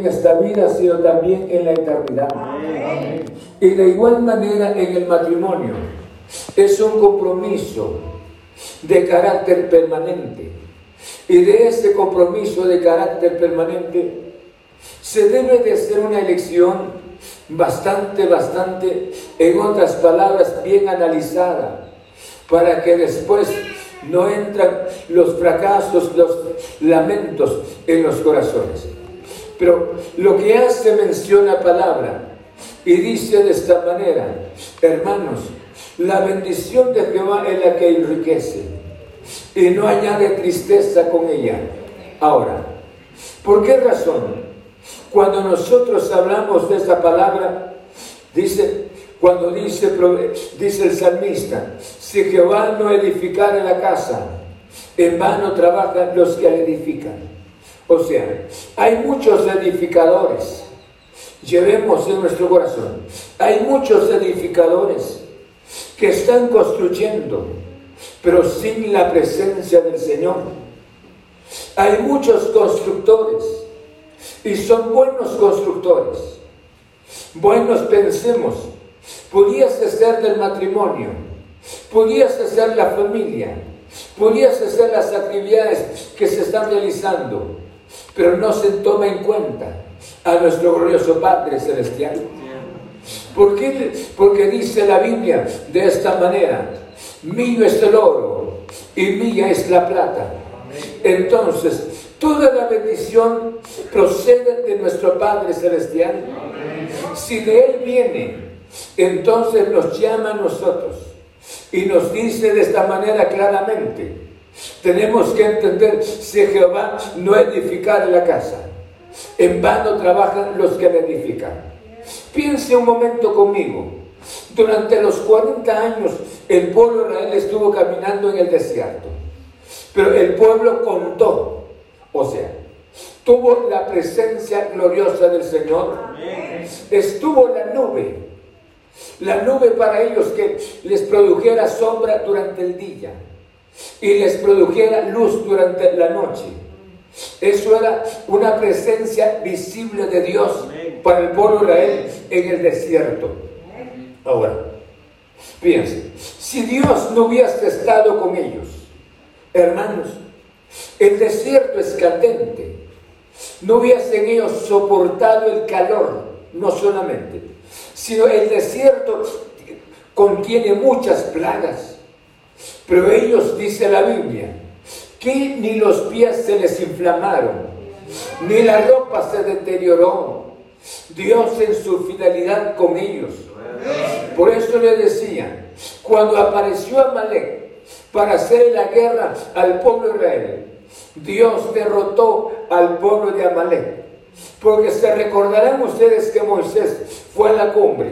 en esta vida, sino también en la eternidad. Y de igual manera en el matrimonio. Es un compromiso de carácter permanente. Y de ese compromiso de carácter permanente se debe de hacer una elección bastante, bastante, en otras palabras, bien analizada, para que después no entran los fracasos, los lamentos en los corazones. Pero lo que hace mención la palabra y dice de esta manera, hermanos, la bendición de Jehová es la que enriquece y no añade tristeza con ella. Ahora, ¿por qué razón? Cuando nosotros hablamos de esta palabra, dice, cuando dice, dice el salmista, si Jehová no edificara la casa, en vano trabajan los que la edifican. O sea, hay muchos edificadores, llevemos en nuestro corazón, hay muchos edificadores que están construyendo, pero sin la presencia del Señor. Hay muchos constructores y son buenos constructores. Buenos pensemos, podías ser del matrimonio, podías ser la familia, podías ser las actividades que se están realizando, pero no se toma en cuenta a nuestro glorioso Padre Celestial. ¿Por qué? Porque dice la Biblia de esta manera, mío es el oro y mía es la plata. Entonces, Toda la bendición procede de nuestro Padre Celestial. Si de Él viene, entonces nos llama a nosotros y nos dice de esta manera claramente. Tenemos que entender, si Jehová no edificar la casa, en vano trabajan los que la edifican. Piense un momento conmigo. Durante los 40 años el pueblo de Israel estuvo caminando en el desierto, pero el pueblo contó o sea, tuvo la presencia gloriosa del Señor. Estuvo la nube. La nube para ellos que les produjera sombra durante el día y les produjera luz durante la noche. Eso era una presencia visible de Dios para el pueblo de Israel en el desierto. Ahora, fíjense, si Dios no hubiese estado con ellos, hermanos, el desierto es candente. No hubiesen ellos soportado el calor, no solamente, sino el desierto contiene muchas plagas. Pero ellos, dice la Biblia, que ni los pies se les inflamaron, ni la ropa se deterioró. Dios en su fidelidad con ellos. Por eso le decía, cuando apareció Amalek, para hacer la guerra al pueblo de Israel. Dios derrotó al pueblo de Amalek. Porque se recordarán ustedes que Moisés fue a la cumbre.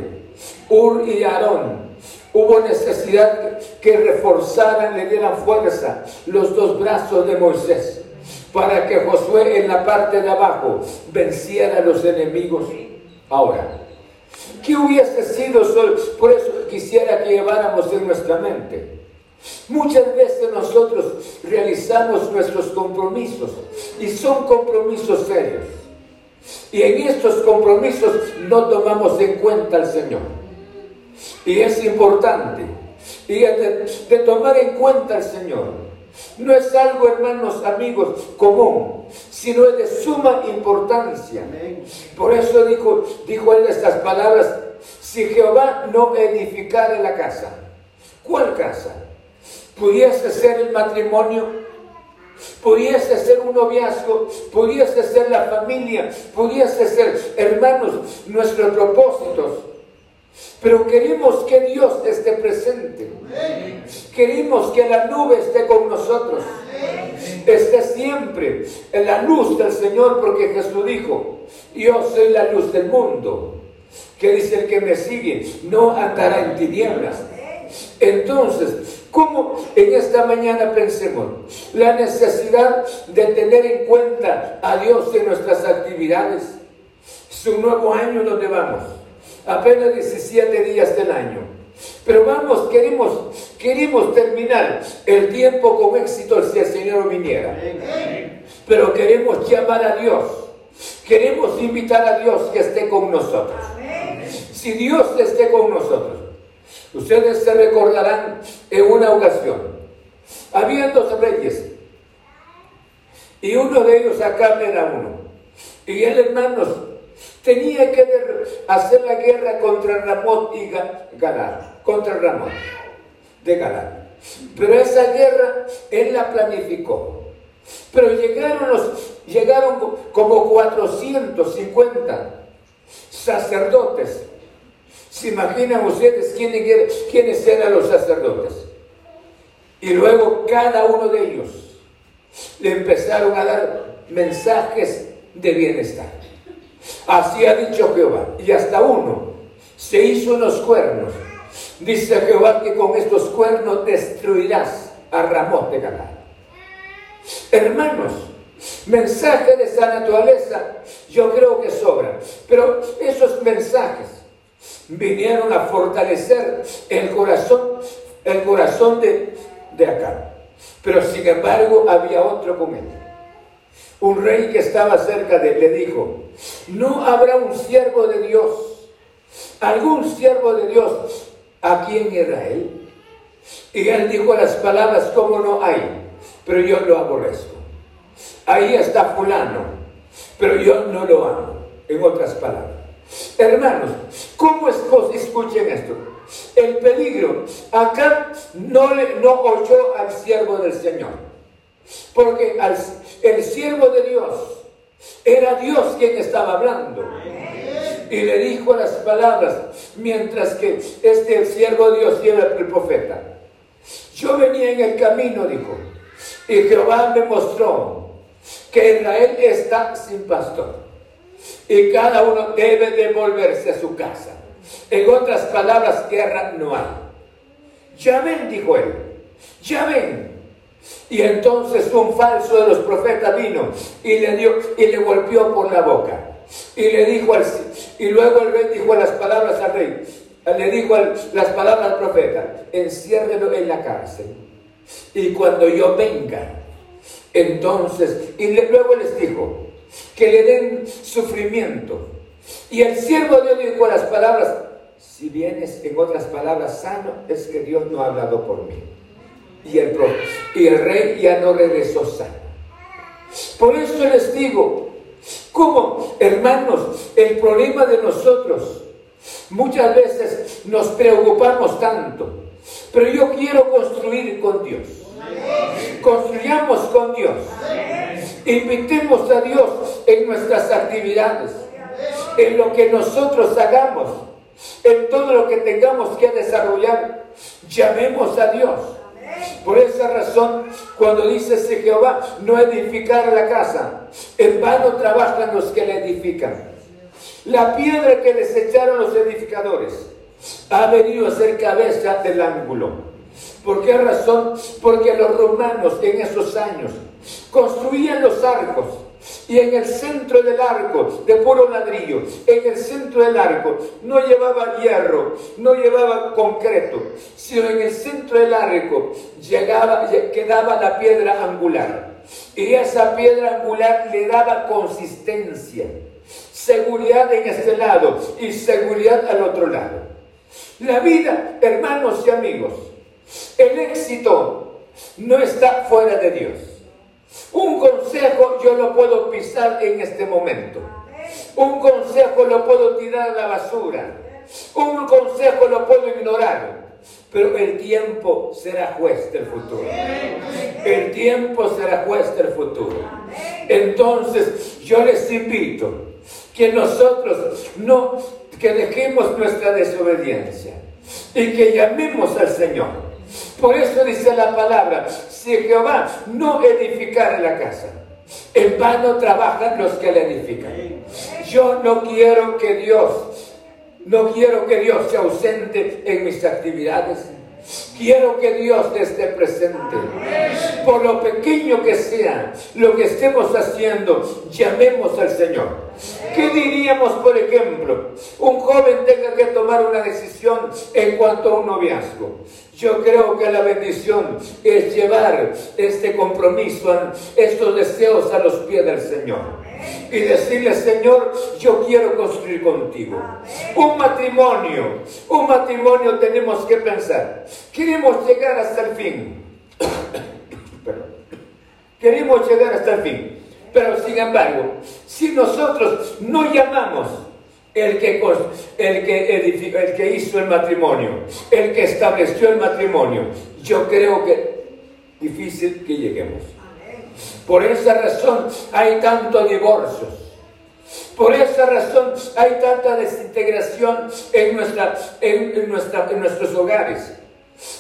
Ur y Aarón. Hubo necesidad que reforzaran, le dieran fuerza los dos brazos de Moisés para que Josué en la parte de abajo venciera a los enemigos. Ahora, ¿qué hubiese sido? Por eso quisiera que lleváramos en nuestra mente Muchas veces nosotros realizamos nuestros compromisos y son compromisos serios. Y en estos compromisos no tomamos en cuenta al Señor. Y es importante. Y de, tomar en cuenta al Señor. No es algo, hermanos, amigos, común, sino es de suma importancia. Por eso dijo, dijo él estas palabras, si Jehová no edificara la casa, ¿cuál casa? pudiese ser el matrimonio, pudiese ser un noviazgo, pudiese ser la familia, pudiese ser, hermanos, nuestros propósitos. Pero queremos que Dios esté presente. Queremos que la nube esté con nosotros. Esté siempre en la luz del Señor, porque Jesús dijo, yo soy la luz del mundo. Que dice el que me sigue, no andará en tinieblas. Entonces, ¿Cómo en esta mañana pensemos la necesidad de tener en cuenta a Dios en nuestras actividades? Es un nuevo año donde vamos, apenas 17 días del año. Pero vamos, queremos, queremos terminar el tiempo con éxito si el Señor viniera. Pero queremos llamar a Dios Queremos invitar a Dios que esté con nosotros. Si Dios esté con nosotros, ustedes se recordarán en una ocasión, había dos reyes y uno de ellos acá era uno. Y él, hermanos, tenía que hacer la guerra contra Ramón y Galán, contra Ramón de Galán. Pero esa guerra él la planificó. Pero llegaron, los, llegaron como 450 sacerdotes. ¿Se imaginan ustedes quiénes, quiénes eran los sacerdotes? Y luego cada uno de ellos le empezaron a dar mensajes de bienestar. Así ha dicho Jehová. Y hasta uno se hizo unos cuernos. Dice Jehová que con estos cuernos destruirás a Ramón de Galán. Hermanos, mensajes de esa naturaleza yo creo que sobran. Pero esos mensajes vinieron a fortalecer el corazón, el corazón de, de acá. Pero sin embargo había otro con. Un rey que estaba cerca de él le dijo, no habrá un siervo de Dios, algún siervo de Dios aquí en Israel. Y él dijo las palabras como no hay, pero yo lo aborrezco. Ahí está fulano, pero yo no lo amo, en otras palabras. Hermanos, ¿cómo es escuchen esto? El peligro, acá no, le, no oyó al siervo del Señor. Porque el siervo de Dios era Dios quien estaba hablando. Y le dijo las palabras, mientras que este siervo de Dios era el profeta. Yo venía en el camino, dijo, y Jehová me mostró que Israel está sin pastor. Y cada uno debe devolverse a su casa. En otras palabras, guerra no hay. Ya ven, dijo él, ya ven, y entonces un falso de los profetas vino y le dio y le golpeó por la boca. Y le dijo al y luego el rey dijo las palabras al rey, le dijo las palabras al profeta, enciérrelo en la cárcel. Y cuando yo venga, entonces, y luego les dijo, que le den sufrimiento. Y el siervo de Dios dijo las palabras, si vienes en otras palabras sano, es que Dios no ha hablado por mí y el, y el rey ya no regresó sano. Por eso les digo, como hermanos, el problema de nosotros, muchas veces nos preocupamos tanto, pero yo quiero construir con Dios. Construyamos con Dios. Invitemos a Dios en nuestras actividades, en lo que nosotros hagamos, en todo lo que tengamos que desarrollar. Llamemos a Dios. Por esa razón, cuando dice Jehová, no edificar la casa, en vano trabajan los que la edifican. La piedra que les echaron los edificadores ha venido a ser cabeza del ángulo. ¿Por qué razón? Porque los romanos en esos años construían los arcos y en el centro del arco, de puro ladrillo, en el centro del arco no llevaba hierro, no llevaba concreto, sino en el centro del arco quedaba la piedra angular. Y esa piedra angular le daba consistencia, seguridad en este lado y seguridad al otro lado. La vida, hermanos y amigos, el éxito no está fuera de Dios. Un consejo yo lo puedo pisar en este momento. Un consejo lo puedo tirar a la basura. Un consejo lo puedo ignorar. Pero el tiempo será juez del futuro. El tiempo será juez del futuro. Entonces yo les invito que nosotros no, que dejemos nuestra desobediencia y que llamemos al Señor por eso dice la palabra, si Jehová no edificara la casa, en vano trabajan los que la edifican. Yo no quiero que Dios, no quiero que Dios se ausente en mis actividades. Quiero que Dios esté presente. Por lo pequeño que sea, lo que estemos haciendo, llamemos al Señor. ¿Qué diríamos, por ejemplo, un joven tenga que tomar una decisión en cuanto a un noviazgo? Yo creo que la bendición es llevar este compromiso, estos deseos a los pies del Señor. Y decirle, Señor, yo quiero construir contigo. Un matrimonio, un matrimonio tenemos que pensar. Queremos llegar hasta el fin. Queremos llegar hasta el fin. Pero sin embargo, si nosotros no llamamos el que, el que, edificó, el que hizo el matrimonio, el que estableció el matrimonio, yo creo que difícil que lleguemos. Por esa razón hay tantos divorcios. Por esa razón hay tanta desintegración en, nuestra, en, nuestra, en nuestros hogares.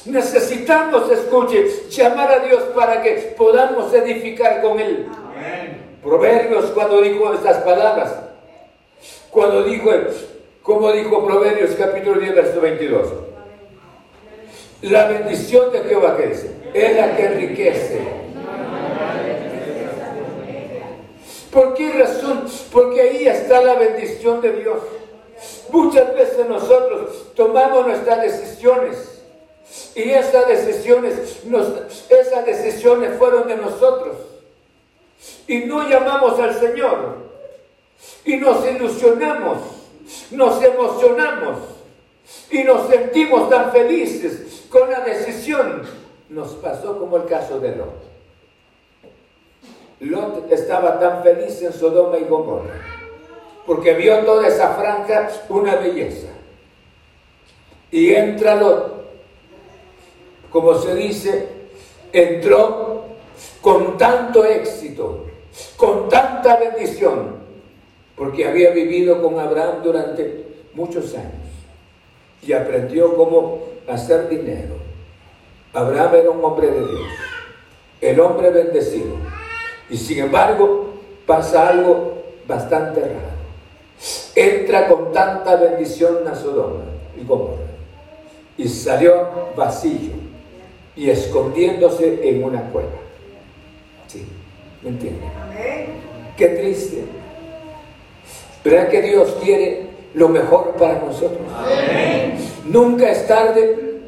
Necesitamos, escuche, llamar a Dios para que podamos edificar con Él. Proverbios cuando dijo estas palabras, cuando dijo, como dijo Proverbios capítulo 10, verso 22. La bendición de Jehová que dice, es la que enriquece ¿Por qué razón? Porque ahí está la bendición de Dios. Muchas veces nosotros tomamos nuestras decisiones y esas decisiones, esas decisiones fueron de nosotros. Y no llamamos al Señor. Y nos ilusionamos, nos emocionamos y nos sentimos tan felices con la decisión. Nos pasó como el caso de Lot. Lot estaba tan feliz en Sodoma y Gomorra, porque vio toda esa franja una belleza. Y entra Lot, como se dice, entró con tanto éxito, con tanta bendición, porque había vivido con Abraham durante muchos años y aprendió cómo hacer dinero. Abraham era un hombre de Dios, el hombre bendecido y sin embargo, pasa algo bastante raro. Entra con tanta bendición a Sodoma y Gomorra y salió vacío y escondiéndose en una cueva. Sí, ¿me entienden? Qué triste. Pero que Dios quiere lo mejor para nosotros. Nunca es tarde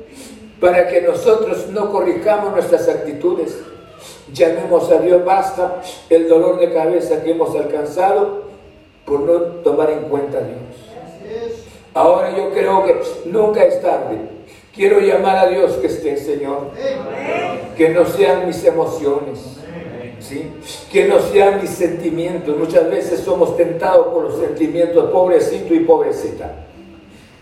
para que nosotros no corrijamos nuestras actitudes Llamemos a Dios, basta el dolor de cabeza que hemos alcanzado por no tomar en cuenta a Dios. Ahora yo creo que nunca es tarde. Quiero llamar a Dios que esté, Señor. Que no sean mis emociones. ¿sí? Que no sean mis sentimientos. Muchas veces somos tentados por los sentimientos, pobrecito y pobrecita.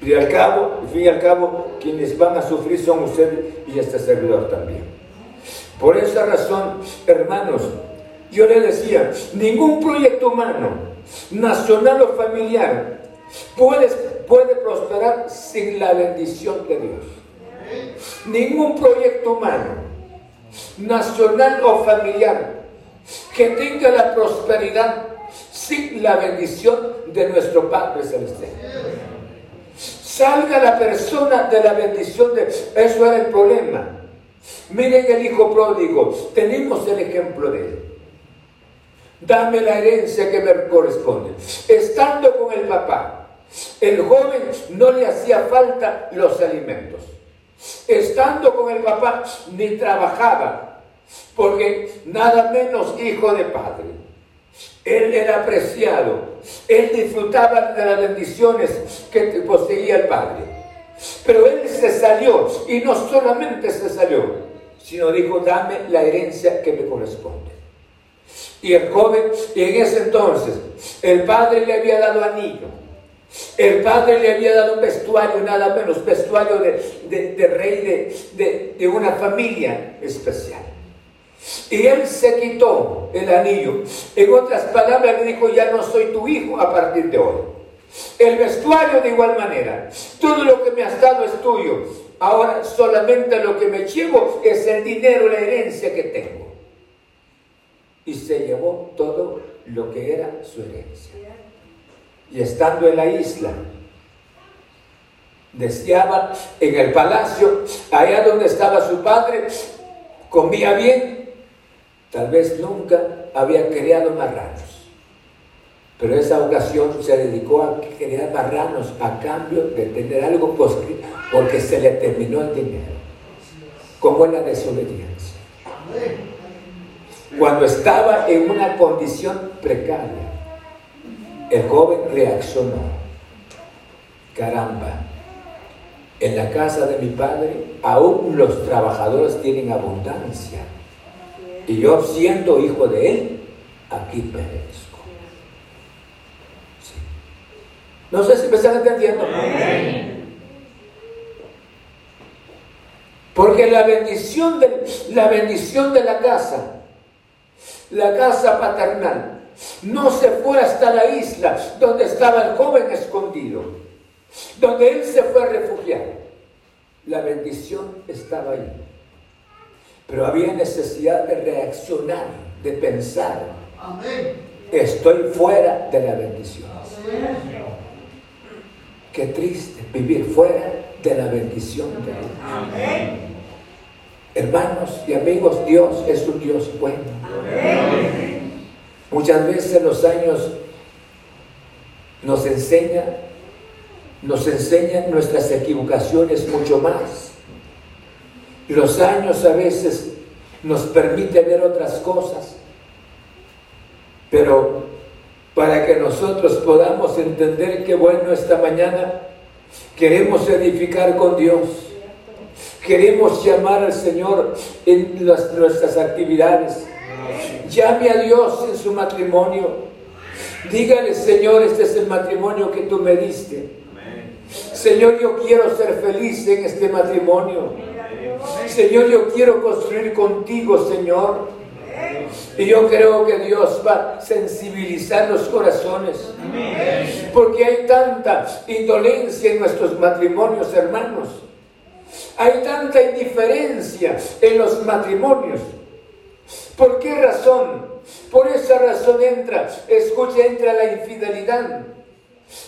Y al cabo, al fin y al cabo, quienes van a sufrir son ustedes y este servidor también. Por esa razón, hermanos, yo le decía, ningún proyecto humano, nacional o familiar, puede, puede prosperar sin la bendición de Dios. Ningún proyecto humano, nacional o familiar, que tenga la prosperidad sin la bendición de nuestro Padre Celestial. Salga la persona de la bendición de... Eso era el problema Miren el hijo pródigo, tenemos el ejemplo de él. Dame la herencia que me corresponde. Estando con el papá, el joven no le hacía falta los alimentos. Estando con el papá, ni trabajaba, porque nada menos hijo de padre. Él era apreciado, él disfrutaba de las bendiciones que poseía el padre. Pero él se salió, y no solamente se salió, sino dijo, dame la herencia que me corresponde. Y el joven, y en ese entonces, el padre le había dado anillo, el padre le había dado un vestuario, nada menos, vestuario de, rey de, de una familia especial. Y él se quitó el anillo. En otras palabras, le dijo, ya no soy tu hijo a partir de hoy. El vestuario de igual manera. Todo lo que me has dado es tuyo. Ahora solamente lo que me llevo es el dinero, la herencia que tengo. Y se llevó todo lo que era su herencia. Y estando en la isla, deseaba en el palacio, allá donde estaba su padre, comía bien, tal vez nunca había criado marranos. Pero esa ocasión se dedicó a crear marranos a cambio de tener algo porque se le terminó el dinero. Como en la desobediencia. Cuando estaba en una condición precaria, El joven reaccionó. Caramba, en la casa de mi padre aún los trabajadores tienen abundancia. Y yo siendo hijo de él, aquí perezco. No sé si me están entendiendo. Porque la bendición, de, la bendición de la casa, la casa paternal, no se fue hasta la isla donde estaba el joven escondido, donde él se fue a refugiar. La bendición estaba ahí. Pero había necesidad de reaccionar, de pensar. Estoy fuera de la bendición. Qué triste vivir fuera de la bendición de Dios. Hermanos y amigos, Dios es un Dios bueno. Muchas veces los años nos enseñan, nos enseñan nuestras equivocaciones mucho más. Los años a veces nos permiten ver otras cosas, pero para que nosotros podamos entender que bueno esta mañana queremos edificar con Dios Queremos llamar al Señor en nuestras actividades. Llame a Dios en su matrimonio. Dígale, Señor, este es el matrimonio que tú me diste. Señor, yo quiero ser feliz en este matrimonio. Señor, yo quiero construir contigo, Señor. Y yo creo que Dios va a sensibilizar los corazones. Porque hay tanta indolencia en nuestros matrimonios, hermanos. Hay tanta indiferencia en los matrimonios. ¿Por qué razón? Por esa razón entra, escucha, entra la infidelidad.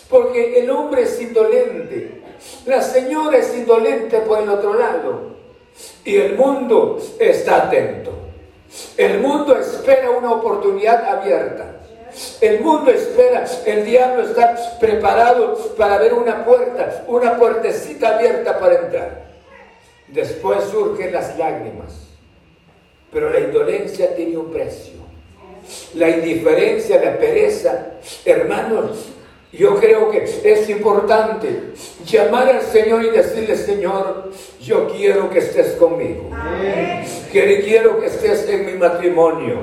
Porque el hombre es indolente, la señora es indolente por el otro lado. Y el mundo está atento. El mundo espera una oportunidad abierta. El mundo espera, el diablo está preparado para ver una puerta, una puertecita abierta para entrar. Después surgen las lágrimas. Pero la indolencia tiene un precio. La indiferencia, la pereza. Hermanos, yo creo que es importante llamar al Señor y decirle, Señor, yo quiero que estés conmigo. Quiero que estés en mi matrimonio.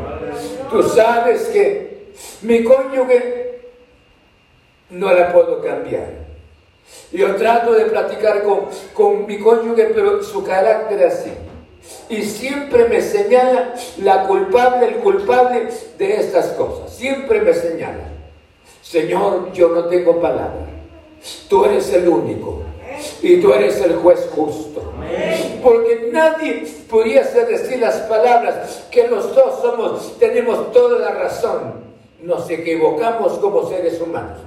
Tú sabes que mi cónyuge no la puedo cambiar. Yo trato de platicar con, con mi cónyuge, pero su carácter así. Y siempre me señala la culpable, el culpable de estas cosas. Siempre me señala. Señor, yo no tengo palabra. Tú eres el único. Y tú eres el juez justo. Porque nadie pudiese decir las palabras que los dos somos, tenemos toda la razón. Nos equivocamos como seres humanos.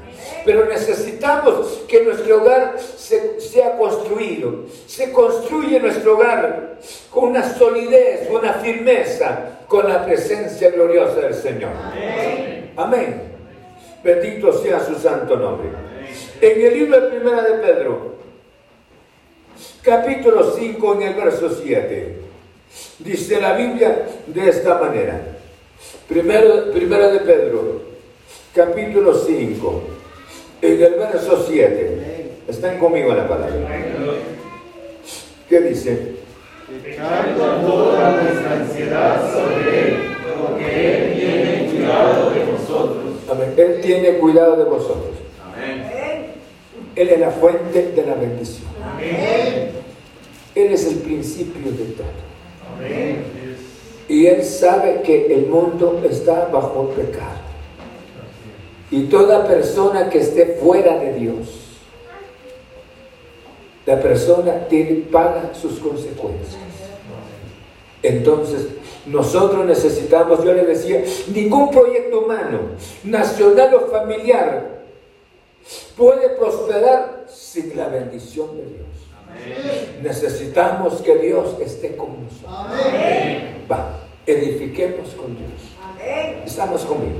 Pero necesitamos que nuestro hogar sea construido. Se construye nuestro hogar con una solidez, una firmeza, con la presencia gloriosa del Señor. Amén. Bendito sea su santo nombre. En el libro de Primera de Pedro, capítulo 5, en el verso 7, dice la Biblia de esta manera. Primero, primera de Pedro, capítulo 5 en el verso 7. Están conmigo en la palabra. ¿Qué dice? Echando toda nuestra ansiedad sobre Él, porque Él Él tiene cuidado de vosotros. Amén. Él es la fuente de la bendición. Amén. Él es el principio de todo. Amén. Y Él sabe que el mundo está bajo pecado. Y toda persona que esté fuera de Dios, la persona tiene, paga sus consecuencias. Entonces, nosotros necesitamos, yo le decía, ningún proyecto humano, nacional o familiar, puede prosperar sin la bendición de Dios. Necesitamos que Dios esté con nosotros. Va, edifiquemos con Dios. Estamos conmigo.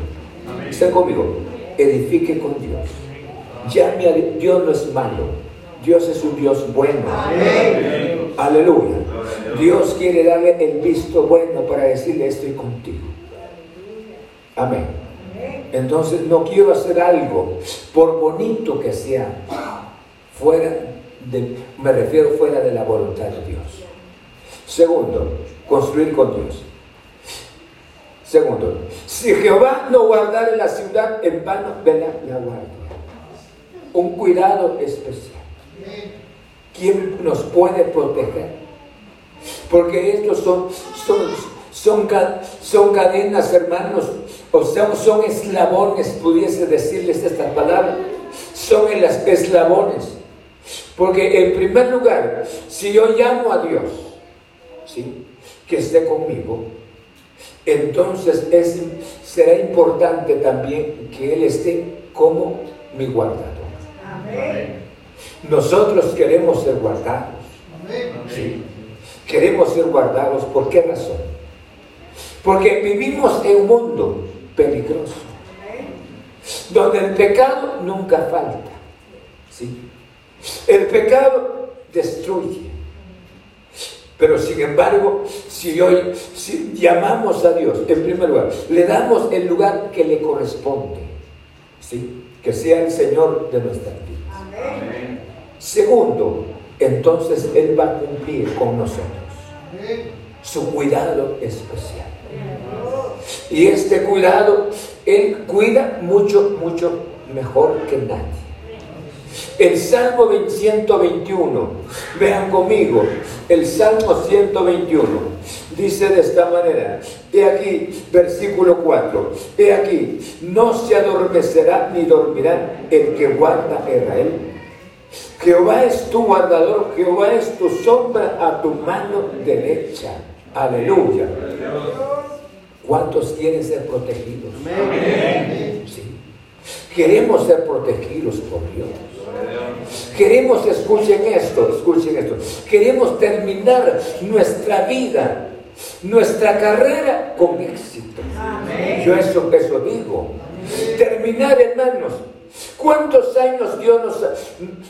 Están conmigo edifique con Dios. Llame a Dios no es malo. Dios es un Dios bueno. Aleluya. Dios quiere darle el visto bueno para decirle estoy contigo. Amén. Entonces no quiero hacer algo, por bonito que sea, fuera de, me refiero fuera de la voluntad de Dios. Segundo, construir con Dios. Segundo, si Jehová no guardara la ciudad, en vano vela la guardia. Un cuidado especial. ¿Quién nos puede proteger? Porque estos son, son, son, son cadenas, hermanos, o sea, son eslabones, pudiese decirles esta palabra, son eslabones. Porque en primer lugar, si yo llamo a Dios, ¿sí? que esté conmigo, entonces es, será importante también que Él esté como mi guardador. Nosotros queremos ser guardados. ¿sí? Queremos ser guardados. ¿Por qué razón? Porque vivimos en un mundo peligroso, donde el pecado nunca falta. ¿sí? El pecado destruye. Pero sin embargo, si hoy si llamamos a Dios, en primer lugar, le damos el lugar que le corresponde, ¿sí? que sea el Señor de nuestra vida. Segundo, entonces Él va a cumplir con nosotros su cuidado especial. Y este cuidado, Él cuida mucho, mucho mejor que nadie. El Salmo 121, vean conmigo, el Salmo 121 dice de esta manera, he aquí, versículo 4, he aquí, no se adormecerá ni dormirá el que guarda Israel. Jehová es tu guardador, Jehová es tu sombra a tu mano derecha. Aleluya. ¿Cuántos quieren ser protegidos? Sí. Queremos ser protegidos por Dios. Queremos, escuchen esto, escuchen esto. Queremos terminar nuestra vida, nuestra carrera con éxito. Yo eso, eso digo. Terminar, hermanos. ¿Cuántos años Dios nos,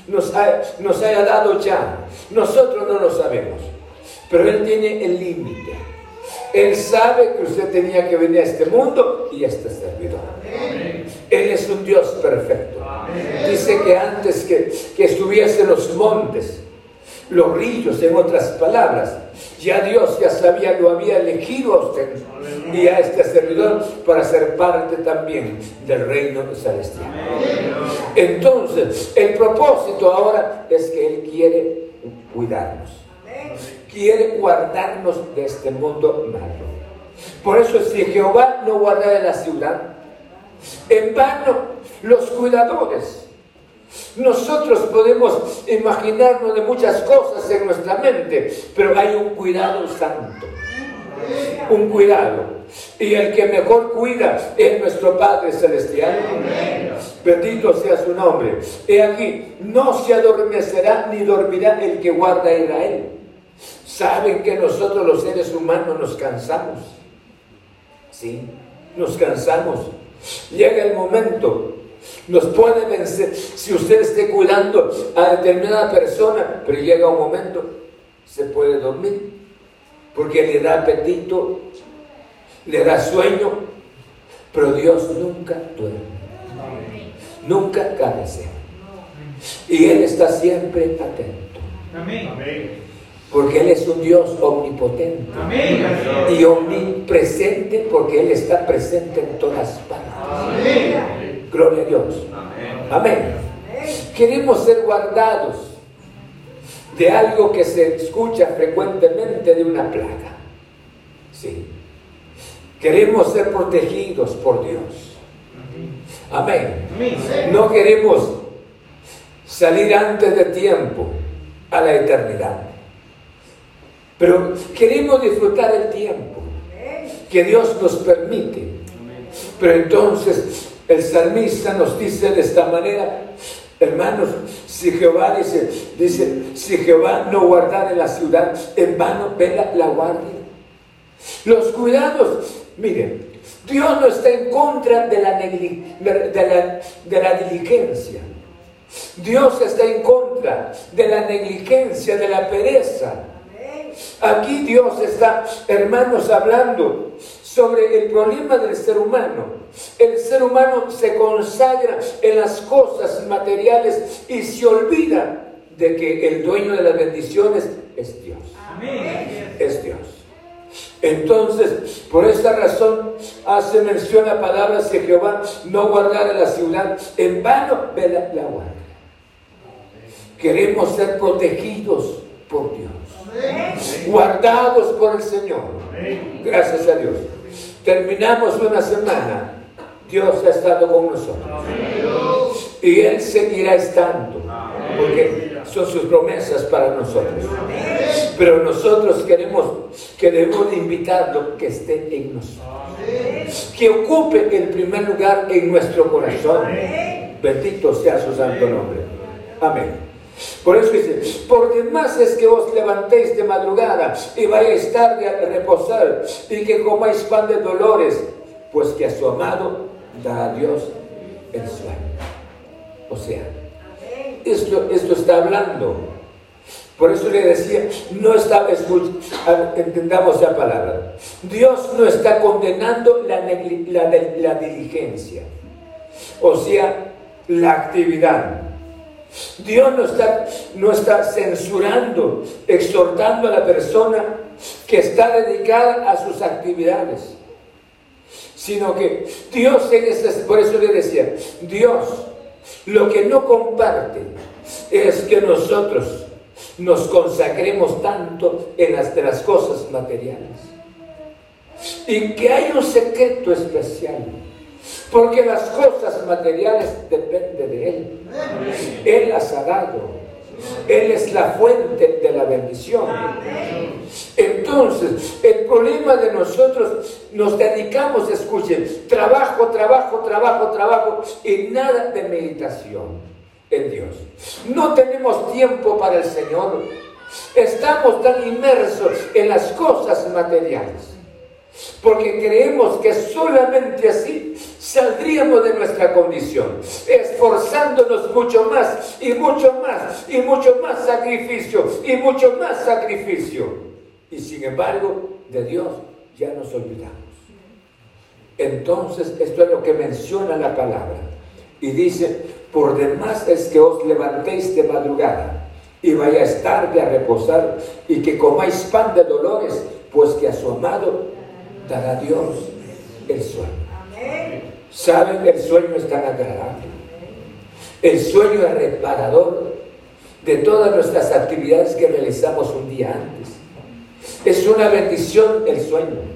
nos, nos haya dado ya? Nosotros no lo sabemos. Pero Él tiene el límite. Él sabe que usted tenía que venir a este mundo y este servidor. Él es un Dios perfecto. Dice que antes que, que estuviese en los montes, los ríos, en otras palabras, ya Dios ya sabía, lo había elegido a usted y a este servidor para ser parte también del reino celestial. Entonces, el propósito ahora es que Él quiere cuidarnos quiere guardarnos de este mundo malo. Por eso si Jehová no guardara la ciudad, en vano los cuidadores. Nosotros podemos imaginarnos de muchas cosas en nuestra mente, pero hay un cuidado santo. Un cuidado. Y el que mejor cuida es nuestro Padre Celestial. Bendito sea su nombre. He aquí, no se adormecerá ni dormirá el que guarda a Israel. Saben que nosotros los seres humanos nos cansamos. Sí, nos cansamos. Llega el momento, nos puede vencer. Si usted esté cuidando a determinada persona, pero llega un momento, se puede dormir. Porque le da apetito, le da sueño, pero Dios nunca duerme. Nunca cabecea. Y Él está siempre atento. Amén. Porque Él es un Dios omnipotente. Y omnipresente porque Él está presente en todas partes. Gloria a Dios. Amén. Queremos ser guardados de algo que se escucha frecuentemente de una plaga. Sí. Queremos ser protegidos por Dios. Amén. No queremos salir antes de tiempo a la eternidad. Pero queremos disfrutar el tiempo que Dios nos permite. Pero entonces el salmista nos dice de esta manera, hermanos, si Jehová dice, dice, si Jehová no guardara la ciudad, en vano vela la guardia. Los cuidados, miren, Dios no está en contra de la, de la diligencia. Dios está en contra de la negligencia, de la pereza. Aquí Dios está, hermanos, hablando sobre el problema del ser humano. El ser humano se consagra en las cosas materiales y se olvida de que el dueño de las bendiciones es Dios. Es Dios. Entonces, por esta razón, hace mención a palabras de Jehová, no guardar la ciudad, en vano la, la guarda. Queremos ser protegidos por Dios guardados por el Señor. Gracias a Dios. Terminamos una semana. Dios ha estado con nosotros. Y Él seguirá estando. Porque son sus promesas para nosotros. Pero nosotros queremos, queremos invitarlo que esté en nosotros. Que ocupe el primer lugar en nuestro corazón. Bendito sea su santo nombre. Amén. Por eso dice, por demás es que os levantéis de madrugada y vayáis tarde a reposar y que comáis pan de dolores, pues que a su amado da a Dios el sueño. O sea, esto, esto está hablando. Por eso le decía, no está, entendamos la palabra. Dios no está condenando la, la diligencia, o sea, la actividad. Dios no está, no está censurando, exhortando a la persona que está dedicada a sus actividades, sino que Dios, por eso le decía, Dios lo que no comparte es que nosotros nos consagremos tanto en las, de las cosas materiales. Y que hay un secreto especial porque las cosas materiales dependen de Él. Él las ha dado. Él es la fuente de la bendición. Entonces, el problema de nosotros, nos dedicamos, escuchen, trabajo, trabajo, trabajo, trabajo y nada de meditación en Dios. No tenemos tiempo para el Señor. Estamos tan inmersos en las cosas materiales porque creemos que solamente así saldríamos de nuestra condición, esforzándonos mucho más y mucho más y mucho más sacrificio y mucho más sacrificio. Y sin embargo, de Dios ya nos olvidamos. Entonces, esto es lo que menciona la palabra. Y dice, por demás es que os levantéis de madrugada y vayáis tarde a reposar y que comáis pan de dolores, pues que a su amado dará Dios el sueño. ¿Saben? El sueño es tan agradable. El sueño es reparador de todas nuestras actividades que realizamos un día antes. Es una bendición el sueño.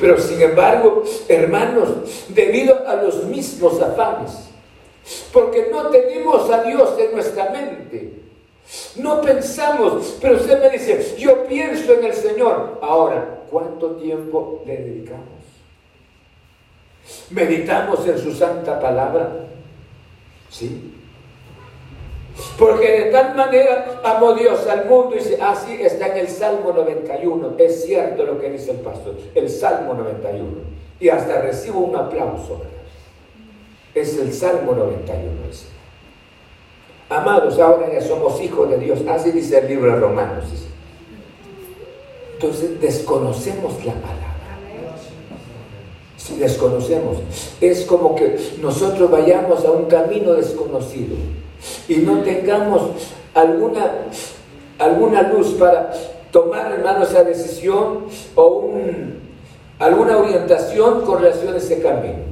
Pero sin embargo, hermanos, debido a los mismos afanes, porque no tenemos a Dios en nuestra mente, no pensamos, pero usted me dice, yo pienso en el Señor. Ahora, ¿cuánto tiempo le dedicamos? ¿Meditamos en su santa palabra? Sí. Porque de tal manera amó Dios al mundo y dice, así está en el Salmo 91. Es cierto lo que dice el pastor, el Salmo 91. Y hasta recibo un aplauso. Es el Salmo 91. Amados, ahora ya somos hijos de Dios. Así dice el libro de Romanos. Entonces desconocemos la palabra. Si desconocemos, es como que nosotros vayamos a un camino desconocido y no tengamos alguna, alguna luz para tomar, hermano, esa decisión o un, alguna orientación con relación a ese camino.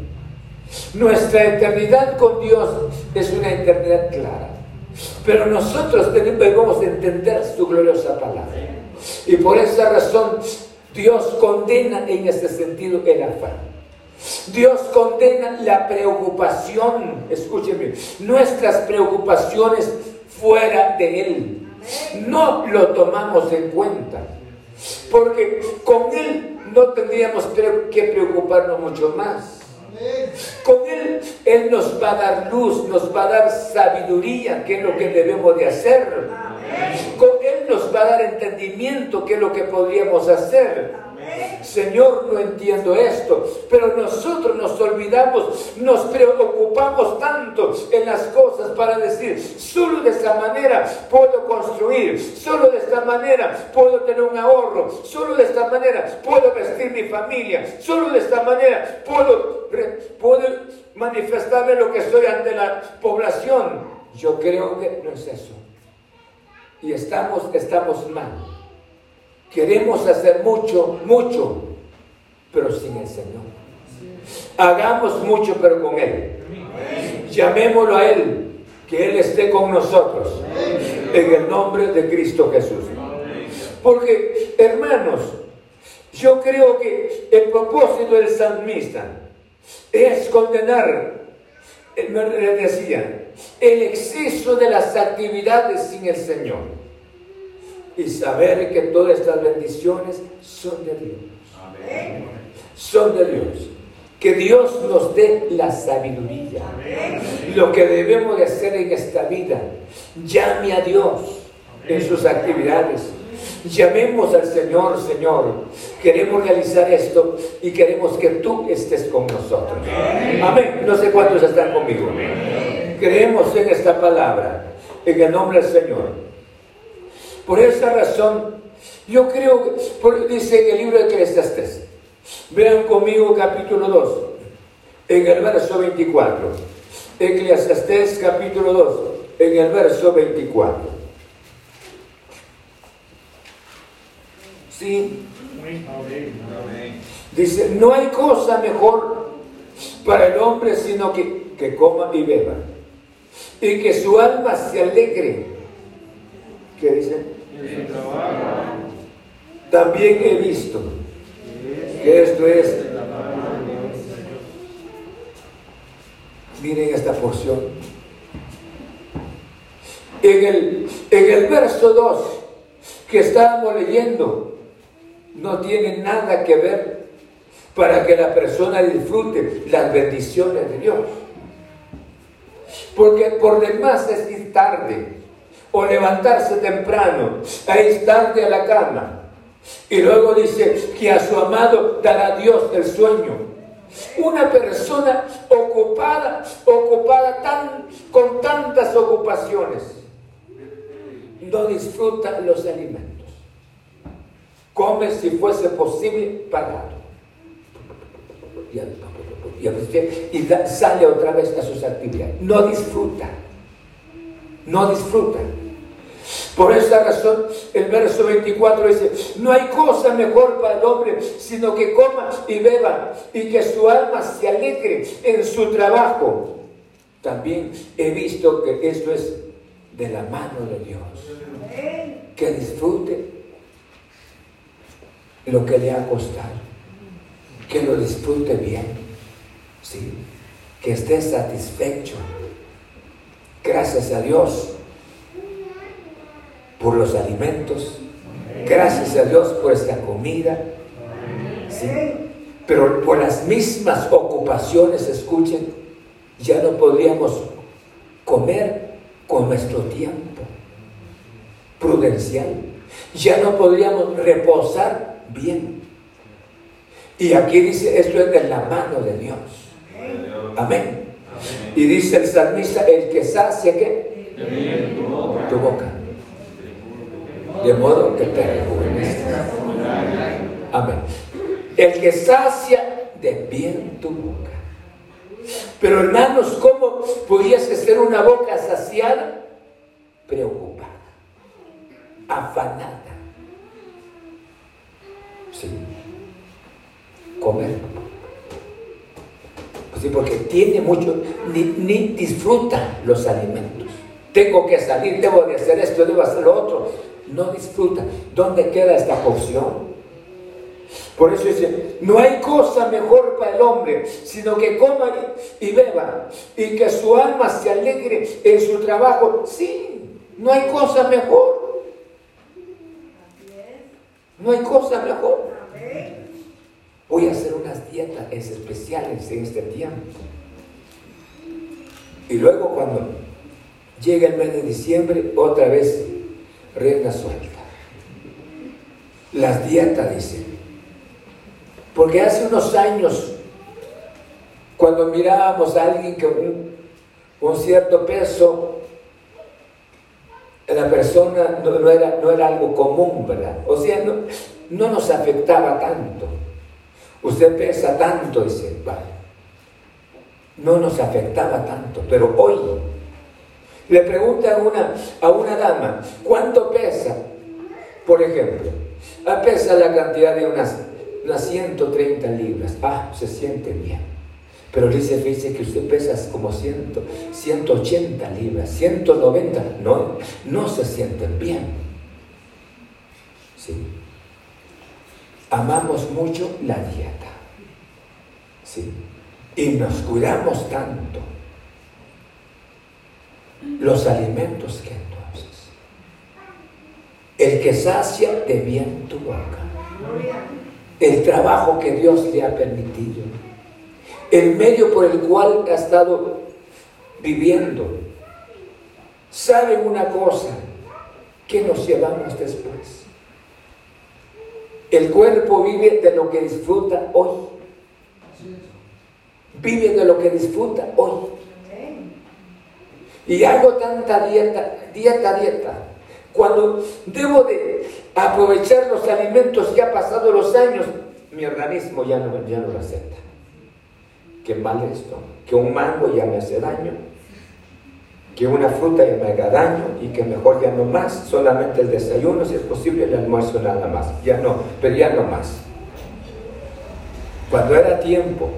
Nuestra eternidad con Dios es una eternidad clara. Pero nosotros debemos entender su gloriosa palabra. Y por esa razón Dios condena en este sentido el afán. Dios condena la preocupación, escúcheme, nuestras preocupaciones fuera de Él. No lo tomamos en cuenta, porque con Él no tendríamos que preocuparnos mucho más. Con Él, Él nos va a dar luz, nos va a dar sabiduría, que es lo que debemos de hacer. Con Él nos va a dar entendimiento, que es lo que podríamos hacer. Señor, no entiendo esto, pero nosotros nos olvidamos, nos preocupamos tanto en las cosas para decir, solo de esta manera puedo construir, solo de esta manera puedo tener un ahorro, solo de esta manera puedo vestir mi familia, solo de esta manera puedo, puedo manifestarme lo que soy ante la población. Yo creo que no es eso. Y estamos, estamos mal. Queremos hacer mucho, mucho, pero sin el Señor. Hagamos mucho, pero con Él. Llamémoslo a Él, que Él esté con nosotros. En el nombre de Cristo Jesús. Porque, hermanos, yo creo que el propósito del salmista es condenar, me decía, el exceso de las actividades sin el Señor y saber que todas estas bendiciones son de Dios. Son de Dios. Que Dios nos dé la sabiduría. Lo que debemos de hacer en esta vida. Llame a Dios en sus actividades. Llamemos al Señor, Señor. Queremos realizar esto y queremos que tú estés con nosotros. Amén. No sé cuántos están conmigo. Creemos en esta palabra. En el nombre del Señor. Por esa razón, yo creo, que, dice en el libro de Eclesiastes, vean conmigo capítulo 2, en el verso 24. Eclesiastes capítulo 2, en el verso 24. ¿Sí? Dice, no hay cosa mejor para el hombre sino que, que coma y beba, y que su alma se alegre ¿Qué dice? También he visto que esto es. Miren esta porción. En el, en el verso 2 que estábamos leyendo, no tiene nada que ver para que la persona disfrute las bendiciones de Dios. Porque por demás es tarde o levantarse temprano, ir tarde a la cama. Y luego dice que a su amado dará Dios el sueño. Una persona ocupada, ocupada con tantas ocupaciones, no disfruta los alimentos. Come si fuese posible parado. Y, y sale otra vez a sus actividades. No disfruta. No disfruta. Por esta razón, el verso 24 dice, no hay cosa mejor para el hombre, sino que coma y beba y que su alma se alegre en su trabajo. También he visto que esto es de la mano de Dios. Que disfrute lo que le ha costado. Que lo disfrute bien. ¿sí? Que esté satisfecho. Gracias a Dios por los alimentos. Gracias a Dios por esta comida. ¿sí? Pero por las mismas ocupaciones, escuchen, ya no podríamos comer con nuestro tiempo prudencial. Ya no podríamos reposar bien. Y aquí dice, esto es de la mano de Dios. Amén. Y dice el salmista, el que sacia que tu boca de modo que te rejuvenezcas. Amén. El que sacia de bien tu boca. Pero hermanos, ¿cómo pudiese ser una boca saciada? Preocupada, afanada. Sí. Comer. Sí, porque tiene mucho, ni, ni disfruta los alimentos. Tengo que salir, debo de hacer esto, debo hacer lo otro no disfruta. ¿Dónde queda esta porción? Por eso dice, no hay cosa mejor para el hombre, sino que coma y beba y que su alma se alegre en su trabajo. Sí, no hay cosa mejor. No hay cosa mejor. Voy a hacer unas dietas especiales en este tiempo. Y luego cuando llega el mes de diciembre, otra vez rienda suelta. Las dietas, dice. Porque hace unos años, cuando mirábamos a alguien que un, un cierto peso, la persona no, era, no era algo común, ¿verdad? O sea, no, no nos afectaba tanto. Usted pesa tanto, dice, vale. No nos afectaba tanto, pero hoy le pregunta a una, a una dama, ¿cuánto pesa? Por ejemplo, ah, pesa la cantidad de unas, unas 130 libras. Ah, se siente bien. Pero dice, dice que usted pesa como 100, 180 libras, 190. No, no se sienten bien. ¿Sí? Amamos mucho la dieta. ¿Sí? Y nos cuidamos tanto los alimentos que entonces. El que sacia de bien tu boca. El trabajo que Dios le ha permitido. El medio por el cual ha estado viviendo. ¿Saben una cosa? que nos llevamos después? El cuerpo vive de lo que disfruta hoy. Vive de lo que disfruta hoy. Y hago tanta dieta, dieta, dieta. Cuando debo de aprovechar los alimentos que ha pasado los años, mi organismo ya no, ya no lo acepta. Qué mal esto. Que un mango ya me hace daño. Que una fruta ya me haga daño y que mejor ya no más, solamente el desayuno, si es posible, el almuerzo nada más. Ya no, pero ya no más. Cuando era tiempo,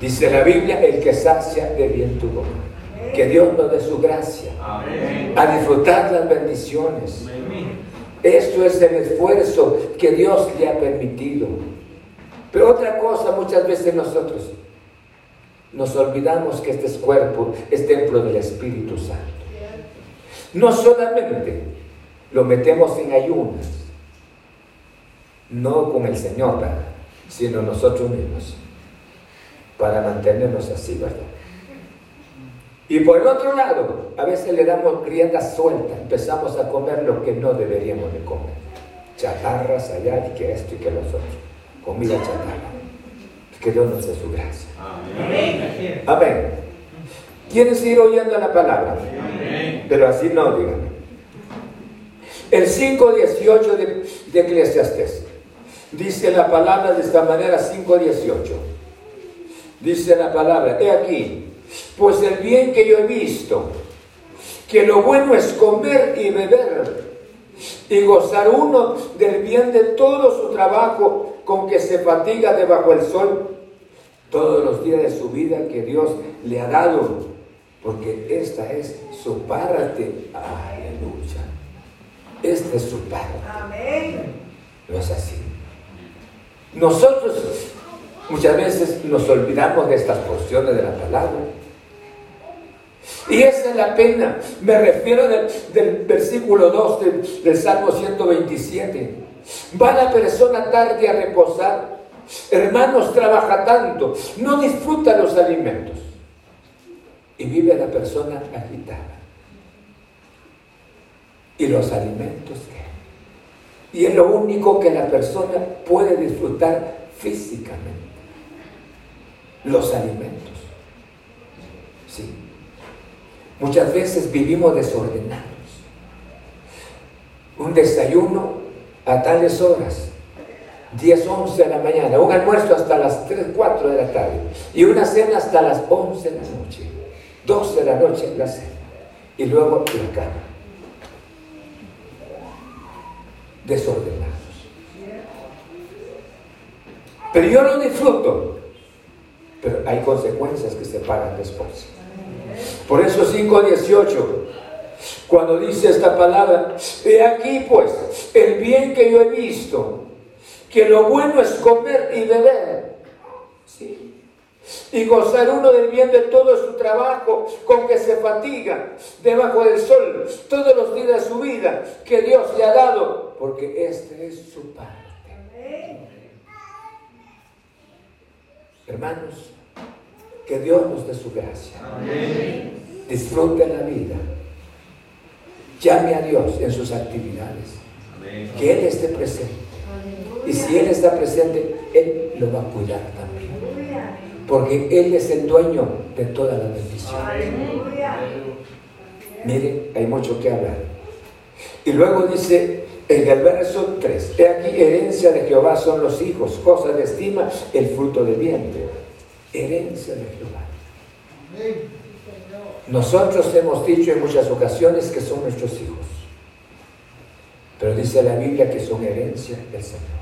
dice la Biblia, el que sacia de bien tu boca. Que Dios nos dé su gracia a disfrutar las bendiciones. Esto es el esfuerzo que Dios le ha permitido. Pero otra cosa, muchas veces nosotros nos olvidamos que este cuerpo es templo del Espíritu Santo. No solamente lo metemos en ayunas, no con el Señor, sino nosotros mismos, para mantenernos así, ¿verdad? Y por el otro lado, a veces le damos rienda suelta, empezamos a comer lo que no deberíamos de comer. Chatarras allá y que esto y que los otros. Comida chatarra. Que Dios nos dé su gracia. Amén. Amén. ¿Quieren seguir oyendo la palabra? Amén. Pero así no, díganme. El 5.18 de, de Eclesiastes. Dice la palabra de esta manera 5.18. Dice la palabra, he aquí, pues el bien que yo he visto, que lo bueno es comer y beber y gozar uno del bien de todo su trabajo con que se fatiga debajo del sol todos los días de su vida que Dios le ha dado, porque esta es su parte. Aleluya. Esta es su parte. Amén. No es así. Nosotros muchas veces nos olvidamos de estas porciones de la palabra y esa es la pena. Me refiero del, versículo 2 del, Salmo 127. Va la persona tarde a reposar. Hermanos, trabaja tanto. No disfruta los alimentos. Y vive la persona agitada. ¿Y los alimentos qué? Y es lo único que la persona puede disfrutar físicamente. Los alimentos. Sí. Muchas veces vivimos desordenados. Un desayuno a tales horas, 10, 11 de la mañana, un almuerzo hasta las 3, 4 de la tarde y una cena hasta las 11 de la noche, 12 de la noche la cena y luego la cama. Desordenados. Pero yo lo disfruto, pero hay consecuencias que se pagan después. Por eso 5.18, cuando dice esta palabra, he aquí pues el bien que yo he visto, que lo bueno es comer y beber. Y gozar uno del bien de todo su trabajo con que se fatiga debajo del sol todos los días de su vida que Dios le ha dado, porque este es su parte. Hermanos, que Dios nos dé su gracia. Disfrute la vida. Llame a Dios en sus actividades. Que Él esté presente. Y si Él está presente, Él lo va a cuidar también. Porque Él es el dueño de toda la bendición. Miren, hay mucho que hablar. Y luego dice en el verso 3, he aquí herencia de Jehová son los hijos, cosa de estima, el fruto del vientre. Herencia de Jehová. Nosotros hemos dicho en muchas ocasiones que son nuestros hijos. Pero dice la Biblia que son herencia del Señor.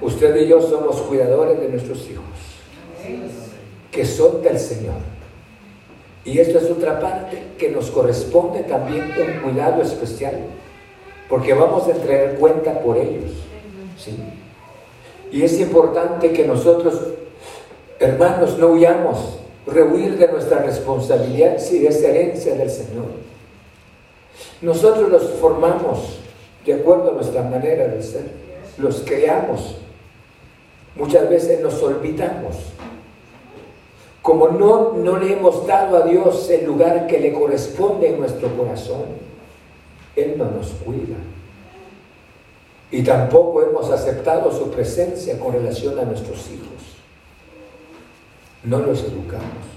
Usted y yo somos cuidadores de nuestros hijos, que son del Señor. Y esta es otra parte que nos corresponde también un cuidado especial, porque vamos a entregar cuenta por ellos. ¿sí? Y es importante que nosotros, hermanos, no huyamos, rehuir de nuestra responsabilidad si es herencia del Señor. Nosotros los formamos de acuerdo a nuestra manera de ser, los creamos. Muchas veces nos olvidamos como no, no le hemos dado a Dios el lugar que le corresponde en nuestro corazón, Él no nos cuida. Y tampoco hemos aceptado su presencia con relación a nuestros hijos. No los educamos.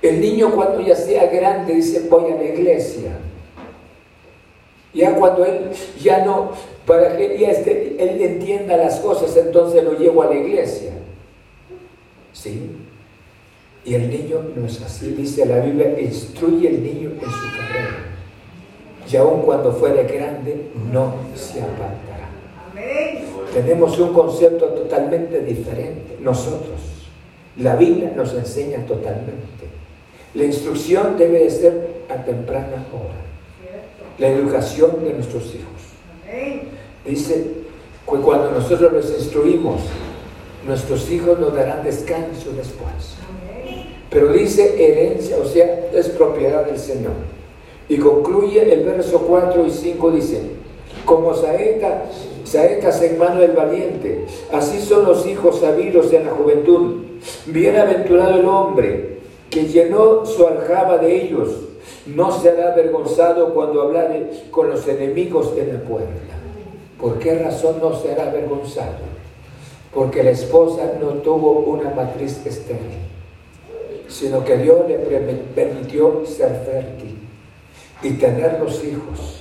El niño cuando ya sea grande dice, voy a la iglesia. Ya cuando él ya no, para que ya él entienda las cosas, entonces lo llevo a la iglesia. ¿Sí? Y el niño no es así, dice la Biblia, instruye el niño en su carrera. Y aun cuando fuere grande, no se apartará. Tenemos un concepto totalmente diferente, nosotros. La Biblia nos enseña totalmente. La instrucción debe de ser a temprana hora. La educación de nuestros hijos. Dice cuando nosotros los instruimos, nuestros hijos nos darán descanso después. Pero dice herencia, o sea, es propiedad del Señor. Y concluye el verso 4 y 5, dice, como saeta, saetas en mano del valiente, así son los hijos sabidos en la juventud. Bienaventurado el hombre que llenó su aljaba de ellos, no será avergonzado cuando hablare con los enemigos de la puerta. ¿Por qué razón no será avergonzado? Porque la esposa no tuvo una matriz estéril sino que Dios le permitió ser fértil y tener los hijos.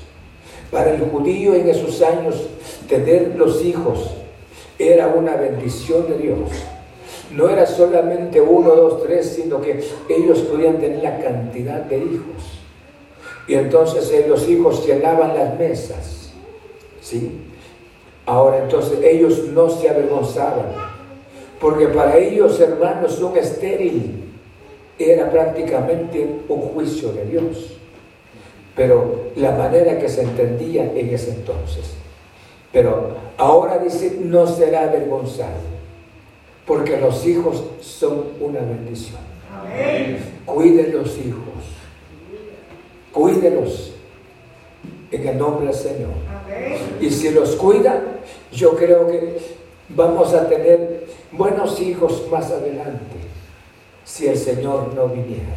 Para el judío en esos años, tener los hijos era una bendición de Dios. No era solamente uno, dos, tres, sino que ellos podían tener la cantidad de hijos. Y entonces eh, los hijos llenaban las mesas. ¿Sí? Ahora entonces ellos no se avergonzaban. Porque para ellos, hermanos, un estéril era prácticamente un juicio de Dios. Pero la manera que se entendía en ese entonces. Pero ahora dice, no será avergonzado, porque los hijos son una bendición. Cuide los hijos, cuídelos en el nombre del Señor. Y si los cuida, yo creo que vamos a tener buenos hijos más adelante si el Señor no viniera.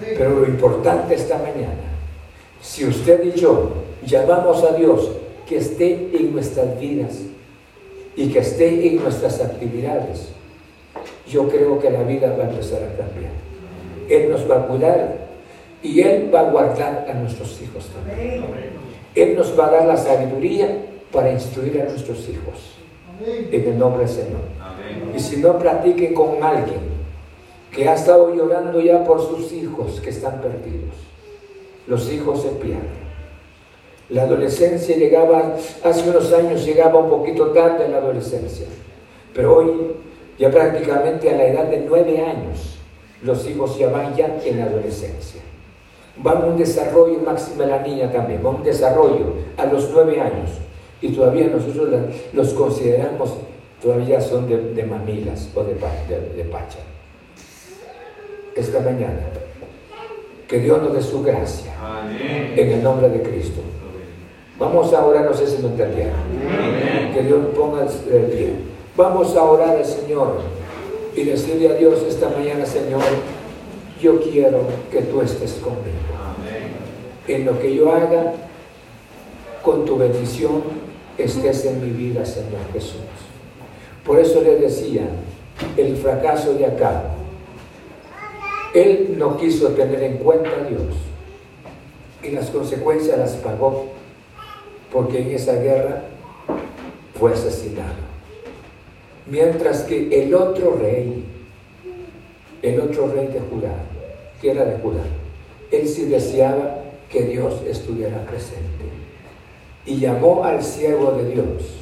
Pero lo importante esta mañana, si usted y yo llamamos a Dios que esté en nuestras vidas y que esté en nuestras actividades, yo creo que la vida va a empezar a cambiar. Él nos va a cuidar y Él va a guardar a nuestros hijos también. Él nos va a dar la sabiduría para instruir a nuestros hijos. En el nombre del Señor. Y si no practiquen con alguien que ha estado llorando ya por sus hijos que están perdidos. Los hijos se pierden. La adolescencia llegaba, hace unos años llegaba un poquito tarde en la adolescencia, pero hoy ya prácticamente a la edad de nueve años los hijos ya van ya en la adolescencia. Van un desarrollo, máxima la niña también, va un desarrollo a los nueve años y todavía nosotros los consideramos, todavía son de, mamilas o de, de pacha esta mañana. Que Dios nos dé su gracia. En el nombre de Cristo. Vamos a orar, no sé si me entendieron. Que Dios ponga el pie. Vamos a orar al Señor y decirle a Dios esta mañana, Señor, yo quiero que tú estés conmigo. En lo que yo haga, con tu bendición, estés en mi vida, Señor Jesús. Por eso le decía, el fracaso de acá, él no quiso tener en cuenta a Dios y las consecuencias las pagó porque en esa guerra fue asesinado. Mientras que el otro rey, el otro rey de Judá, que era de Judá, él sí deseaba que Dios estuviera presente. Y llamó al siervo de Dios,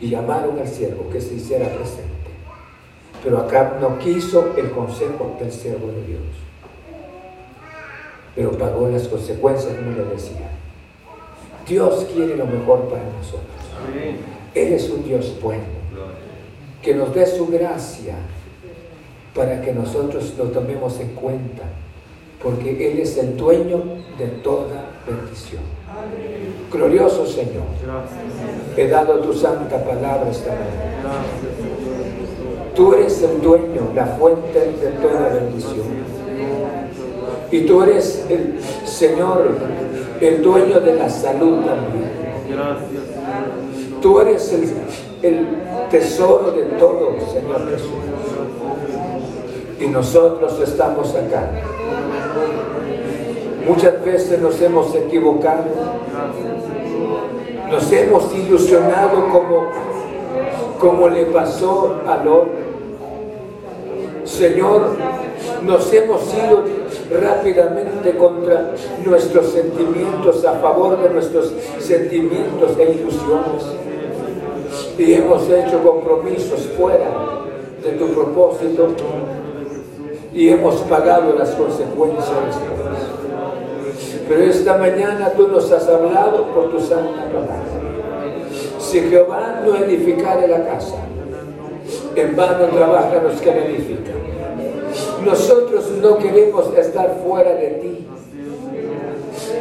y llamaron al siervo que se hiciera presente. Pero acá no quiso el consejo del siervo de Dios. Pero pagó las consecuencias, como le decía. Dios quiere lo mejor para nosotros. Él es un Dios bueno que nos dé su gracia para que nosotros lo tomemos en cuenta, porque Él es el dueño de toda bendición. Glorioso Señor, he dado tu santa palabra esta mañana. Tú eres el dueño, la fuente de toda bendición. Y tú eres el Señor, el dueño de la salud también. Tú eres el, el tesoro de todo, Señor Jesús. Y nosotros estamos acá. Muchas veces nos hemos equivocado, nos hemos ilusionado como, como le pasó a Lot. Señor, nos hemos ido rápidamente contra nuestros sentimientos, a favor de nuestros sentimientos e ilusiones y hemos hecho compromisos fuera de tu propósito y hemos pagado las consecuencias. Pero esta mañana tú nos has hablado por tu santa palabra. Si Jehová no edificare la casa, en vano trabajan los que la edifican. Nosotros no queremos estar fuera de ti.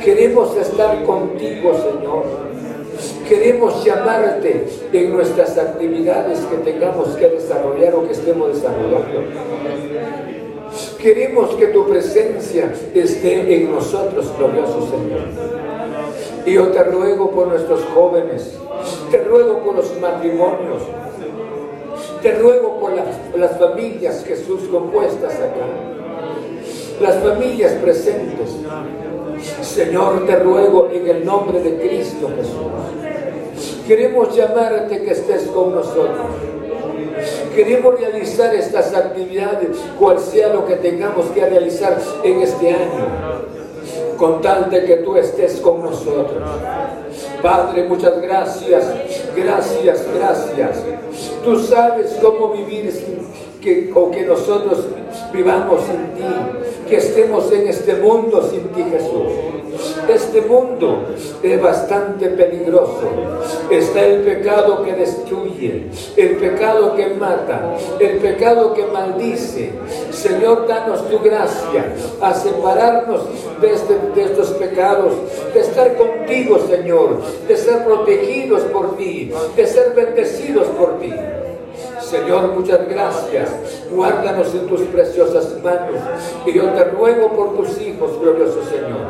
Queremos estar contigo, Señor Queremos llamarte en nuestras actividades que tengamos que desarrollar o que estemos desarrollando. Queremos que tu presencia esté en nosotros, glorioso Señor. Y yo te ruego por nuestros jóvenes, te ruego por los matrimonios, te ruego por las, las familias, Jesús, compuestas acá, las familias presentes. Señor, te ruego en el nombre de Cristo Jesús Queremos llamarte que estés con nosotros. Queremos realizar estas actividades, cual sea lo que tengamos que realizar en este año, con tal de que tú estés con nosotros. Padre, muchas gracias, gracias, gracias. Tú sabes cómo vivir que, o que nosotros vivamos sin ti, que estemos en este mundo sin ti, Jesús. Este mundo es bastante peligroso. Está el pecado que destruye, el pecado que mata, el pecado que maldice. Señor, danos tu gracia a separarnos de, este, estos pecados, de estar contigo, Señor, de ser protegidos por ti, de ser bendecidos por ti. Señor, muchas gracias. Guárdanos en tus preciosas manos. Y yo te ruego por tus hijos, glorioso Señor.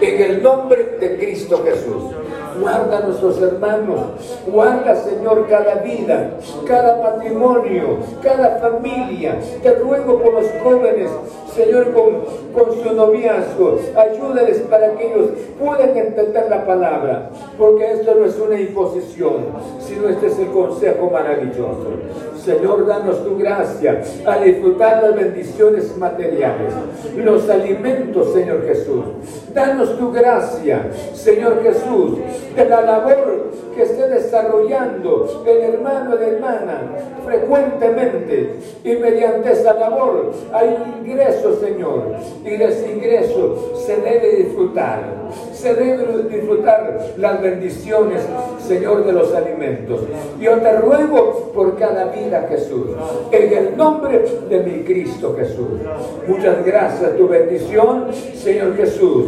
En el nombre de Cristo Jesús. Guarda a nuestros hermanos. Guarda, Señor, cada vida, cada matrimonio, cada familia. Te ruego por los jóvenes, Señor, con, con su noviazgo. Ayúdales para que ellos puedan entender la palabra. Porque esto no es una imposición, sino este es el consejo maravilloso. Señor, danos tu gracia a disfrutar las bendiciones materiales, los alimentos, Señor Jesús. Danos tu gracia, Señor Jesús, de la labor que esté desarrollando el hermano la hermana frecuentemente y mediante esa labor hay un ingreso, Señor, y de ese ingreso se debe disfrutar, se debe disfrutar las bendiciones, Señor, de los alimentos. Yo te ruego por cada vida, Jesús, en el nombre de mi Cristo Jesús. Muchas gracias, tu bendición, Señor Jesús.